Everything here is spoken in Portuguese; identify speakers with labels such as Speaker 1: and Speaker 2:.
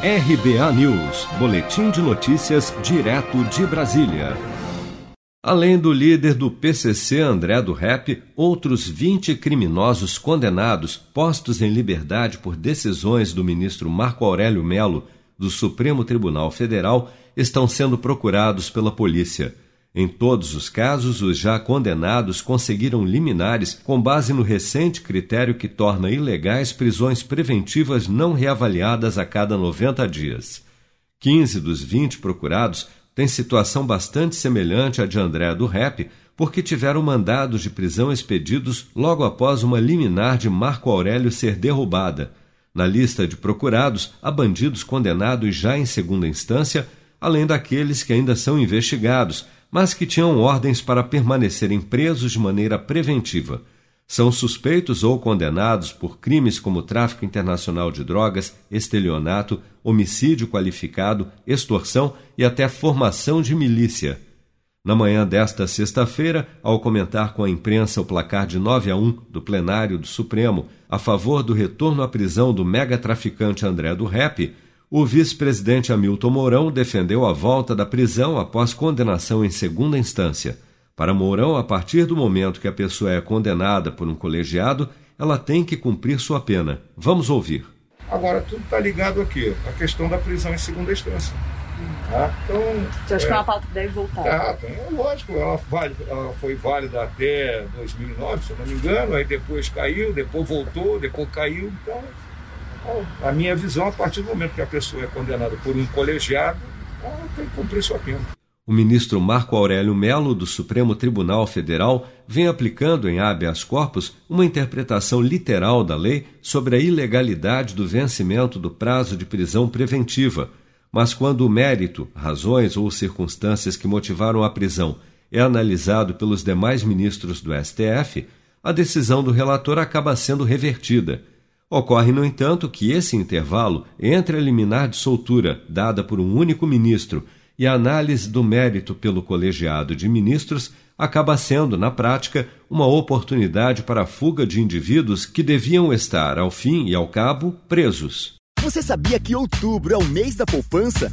Speaker 1: RBA News, Boletim de Notícias, direto de Brasília. Além do líder do PCC, André do Rep, outros 20 criminosos condenados, postos em liberdade por decisões do ministro Marco Aurélio Melo, do Supremo Tribunal Federal, estão sendo procurados pela polícia. Em todos os casos, os já condenados conseguiram liminares com base no recente critério que torna ilegais prisões preventivas não reavaliadas a cada 90 dias. 15 dos 20 procurados têm situação bastante semelhante à de André do Rep, porque tiveram mandados de prisão expedidos logo após uma liminar de Marco Aurélio ser derrubada. Na lista de procurados, há bandidos condenados já em segunda instância, além daqueles que ainda são investigados mas que tinham ordens para permanecerem presos de maneira preventiva. São suspeitos ou condenados por crimes como tráfico internacional de drogas, estelionato, homicídio qualificado, extorsão e até formação de milícia. Na manhã desta sexta-feira, ao comentar com a imprensa o placar de 9 a 1 do plenário do Supremo a favor do retorno à prisão do mega-traficante André do Rep, o vice-presidente Hamilton Mourão defendeu a volta da prisão após condenação em segunda instância. Para Mourão, a partir do momento que a pessoa é condenada por um colegiado, ela tem que cumprir sua pena. Vamos ouvir.
Speaker 2: Agora, tudo está ligado aqui, a questão da prisão em segunda instância.
Speaker 3: Tá? Então, Você acha é, que é uma pauta que deve voltar?
Speaker 2: Tá, é lógico, ela, ela, foi válida até 2009, se eu não me engano, aí depois caiu, depois voltou, depois caiu, então a minha visão, a partir do momento que a pessoa é condenada por um colegiado, ela tem que cumprir sua pena.
Speaker 1: O ministro Marco Aurélio Melo, do Supremo Tribunal Federal, vem aplicando em habeas corpus uma interpretação literal da lei sobre a ilegalidade do vencimento do prazo de prisão preventiva. Mas quando o mérito, razões ou circunstâncias que motivaram a prisão é analisado pelos demais ministros do STF, a decisão do relator acaba sendo revertida. Ocorre, no entanto, que esse intervalo entre a liminar de soltura dada por um único ministro e a análise do mérito pelo colegiado de ministros acaba sendo, na prática, uma oportunidade para a fuga de indivíduos que deviam estar, ao fim e ao cabo, presos.
Speaker 4: Você sabia que outubro é o mês da poupança?